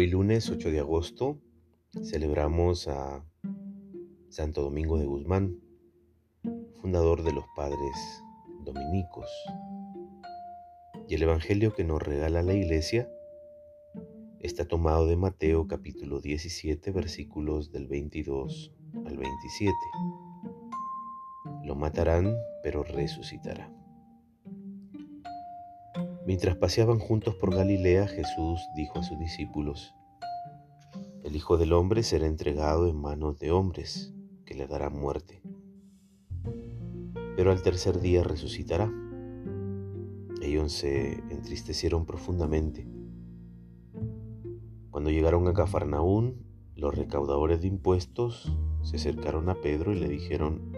Hoy lunes 8 de agosto celebramos a Santo Domingo de Guzmán, fundador de los padres dominicos. Y el Evangelio que nos regala la iglesia está tomado de Mateo capítulo 17 versículos del 22 al 27. Lo matarán, pero resucitará. Mientras paseaban juntos por Galilea, Jesús dijo a sus discípulos, El Hijo del Hombre será entregado en manos de hombres, que le darán muerte. Pero al tercer día resucitará. Ellos se entristecieron profundamente. Cuando llegaron a Cafarnaún, los recaudadores de impuestos se acercaron a Pedro y le dijeron,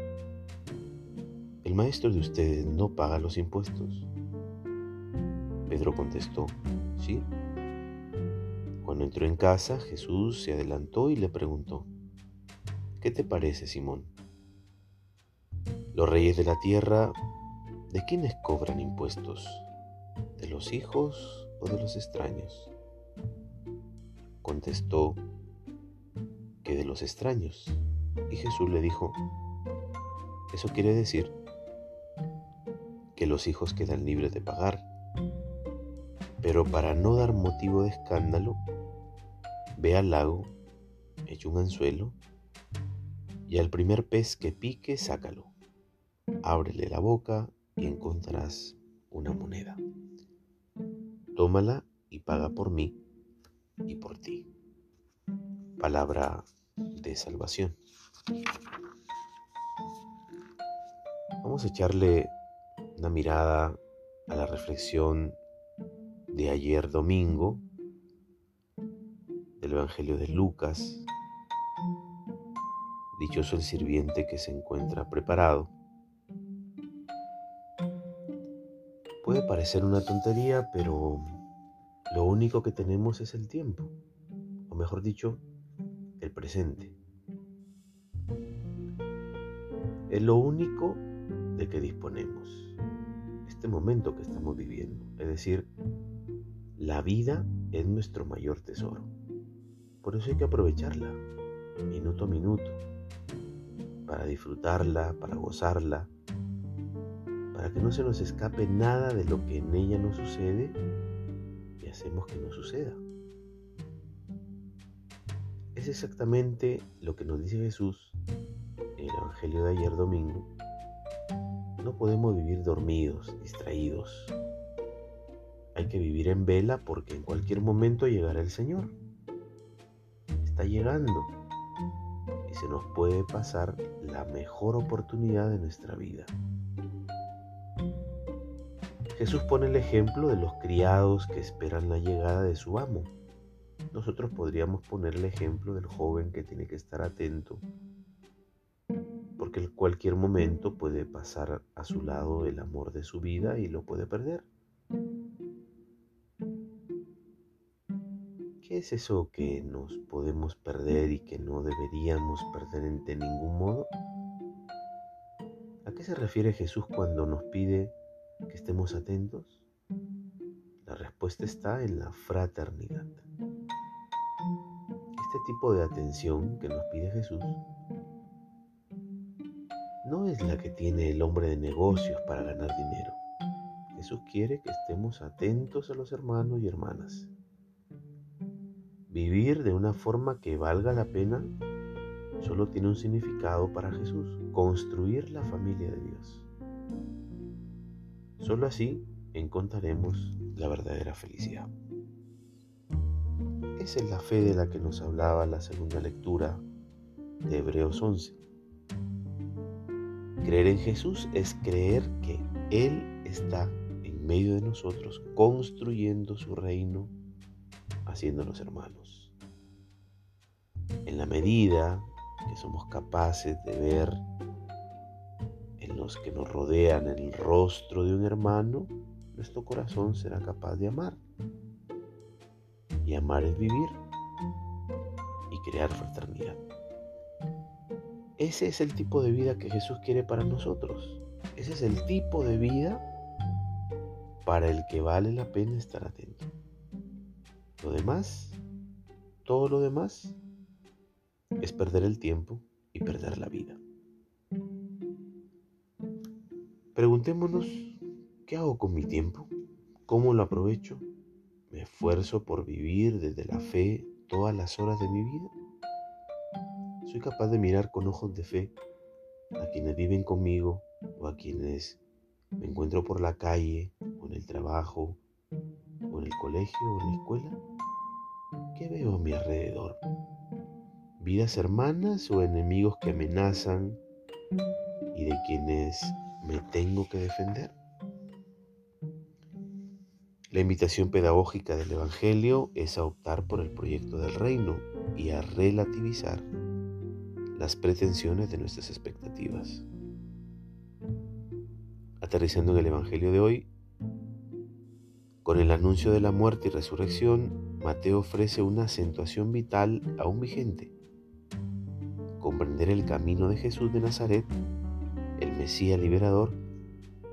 El maestro de ustedes no paga los impuestos. Pedro contestó, sí. Cuando entró en casa, Jesús se adelantó y le preguntó, ¿qué te parece, Simón? Los reyes de la tierra, ¿de quiénes cobran impuestos? ¿De los hijos o de los extraños? Contestó que de los extraños. Y Jesús le dijo, eso quiere decir que los hijos quedan libres de pagar pero para no dar motivo de escándalo, ve al lago, echa un anzuelo y al primer pez que pique, sácalo. Ábrele la boca y encontrarás una moneda. Tómala y paga por mí y por ti. Palabra de salvación. Vamos a echarle una mirada a la reflexión de ayer domingo del Evangelio de Lucas. Dichoso el sirviente que se encuentra preparado. Puede parecer una tontería, pero lo único que tenemos es el tiempo, o mejor dicho, el presente. Es lo único de que disponemos, este momento que estamos viviendo, es decir, la vida es nuestro mayor tesoro. Por eso hay que aprovecharla, minuto a minuto, para disfrutarla, para gozarla, para que no se nos escape nada de lo que en ella nos sucede y hacemos que no suceda. Es exactamente lo que nos dice Jesús en el Evangelio de ayer domingo. No podemos vivir dormidos, distraídos, hay que vivir en vela porque en cualquier momento llegará el Señor. Está llegando y se nos puede pasar la mejor oportunidad de nuestra vida. Jesús pone el ejemplo de los criados que esperan la llegada de su amo. Nosotros podríamos poner el ejemplo del joven que tiene que estar atento porque en cualquier momento puede pasar a su lado el amor de su vida y lo puede perder. ¿Qué es eso que nos podemos perder y que no deberíamos perder de ningún modo? ¿A qué se refiere Jesús cuando nos pide que estemos atentos? La respuesta está en la fraternidad. Este tipo de atención que nos pide Jesús no es la que tiene el hombre de negocios para ganar dinero. Jesús quiere que estemos atentos a los hermanos y hermanas Vivir de una forma que valga la pena solo tiene un significado para Jesús, construir la familia de Dios. Solo así encontraremos la verdadera felicidad. Esa es la fe de la que nos hablaba la segunda lectura de Hebreos 11. Creer en Jesús es creer que Él está en medio de nosotros construyendo su reino haciéndonos hermanos. En la medida que somos capaces de ver en los que nos rodean el rostro de un hermano, nuestro corazón será capaz de amar. Y amar es vivir y crear fraternidad. Ese es el tipo de vida que Jesús quiere para nosotros. Ese es el tipo de vida para el que vale la pena estar atento. Lo demás todo lo demás es perder el tiempo y perder la vida. Preguntémonos, ¿qué hago con mi tiempo? ¿Cómo lo aprovecho? ¿Me esfuerzo por vivir desde la fe todas las horas de mi vida? ¿Soy capaz de mirar con ojos de fe a quienes viven conmigo o a quienes me encuentro por la calle o en el trabajo o en el colegio o en la escuela? ¿Qué veo a mi alrededor? ¿Vidas hermanas o enemigos que amenazan y de quienes me tengo que defender? La invitación pedagógica del Evangelio es a optar por el proyecto del reino y a relativizar las pretensiones de nuestras expectativas. Aterrizando en el Evangelio de hoy, con el anuncio de la muerte y resurrección, Mateo ofrece una acentuación vital aún vigente. Comprender el camino de Jesús de Nazaret, el Mesías liberador,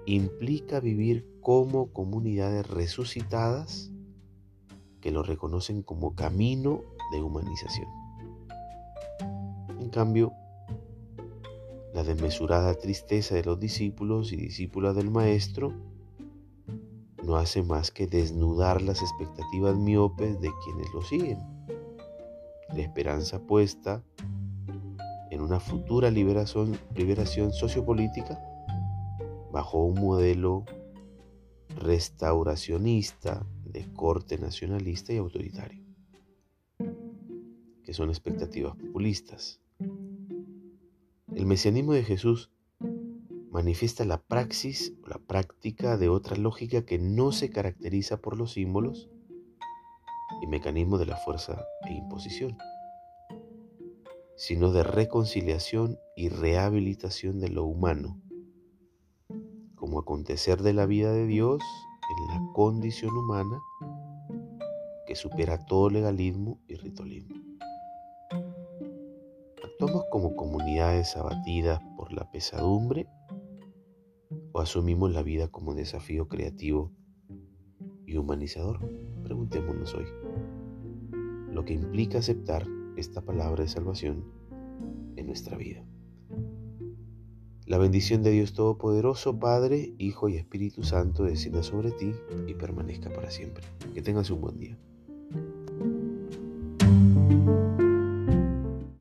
implica vivir como comunidades resucitadas que lo reconocen como camino de humanización. En cambio, la desmesurada tristeza de los discípulos y discípulas del Maestro no hace más que desnudar las expectativas miopes de quienes lo siguen. La esperanza puesta en una futura liberación, sociopolítica bajo un modelo restauracionista de corte nacionalista y autoritario, que son expectativas populistas. El mesianismo de Jesús manifiesta la praxis o la práctica de otra lógica que no se caracteriza por los símbolos y mecanismos de la fuerza e imposición, sino de reconciliación y rehabilitación de lo humano como acontecer de la vida de Dios en la condición humana que supera todo legalismo y ritualismo. ¿Actuamos como comunidades abatidas por la pesadumbre asumimos la vida como desafío creativo y humanizador? Preguntémonos hoy. Lo que implica aceptar esta palabra de salvación en nuestra vida. La bendición de Dios Todopoderoso, Padre, Hijo y Espíritu Santo, descienda sobre ti y permanezca para siempre. Que tengas un buen día.